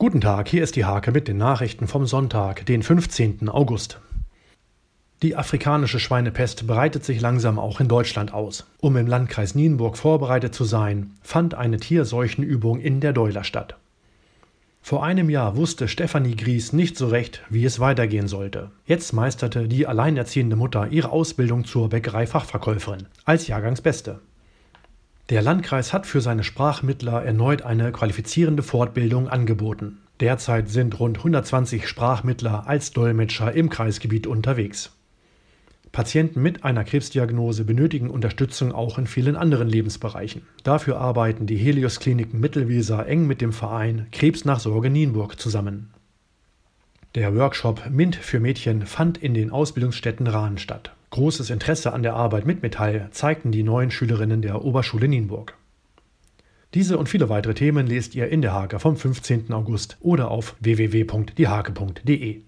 Guten Tag, hier ist die Hake mit den Nachrichten vom Sonntag, den 15. August. Die afrikanische Schweinepest breitet sich langsam auch in Deutschland aus. Um im Landkreis Nienburg vorbereitet zu sein, fand eine Tierseuchenübung in der Deuler statt. Vor einem Jahr wusste Stefanie Gries nicht so recht, wie es weitergehen sollte. Jetzt meisterte die alleinerziehende Mutter ihre Ausbildung zur Bäckerei-Fachverkäuferin als Jahrgangsbeste. Der Landkreis hat für seine Sprachmittler erneut eine qualifizierende Fortbildung angeboten. Derzeit sind rund 120 Sprachmittler als Dolmetscher im Kreisgebiet unterwegs. Patienten mit einer Krebsdiagnose benötigen Unterstützung auch in vielen anderen Lebensbereichen. Dafür arbeiten die Helios Kliniken Mittelweser eng mit dem Verein Krebsnachsorge Nienburg zusammen. Der Workshop MINT für Mädchen fand in den Ausbildungsstätten Rahn statt. Großes Interesse an der Arbeit mit Metall zeigten die neuen Schülerinnen der Oberschule Nienburg. Diese und viele weitere Themen lest ihr in der Hake vom 15. August oder auf www.diehake.de.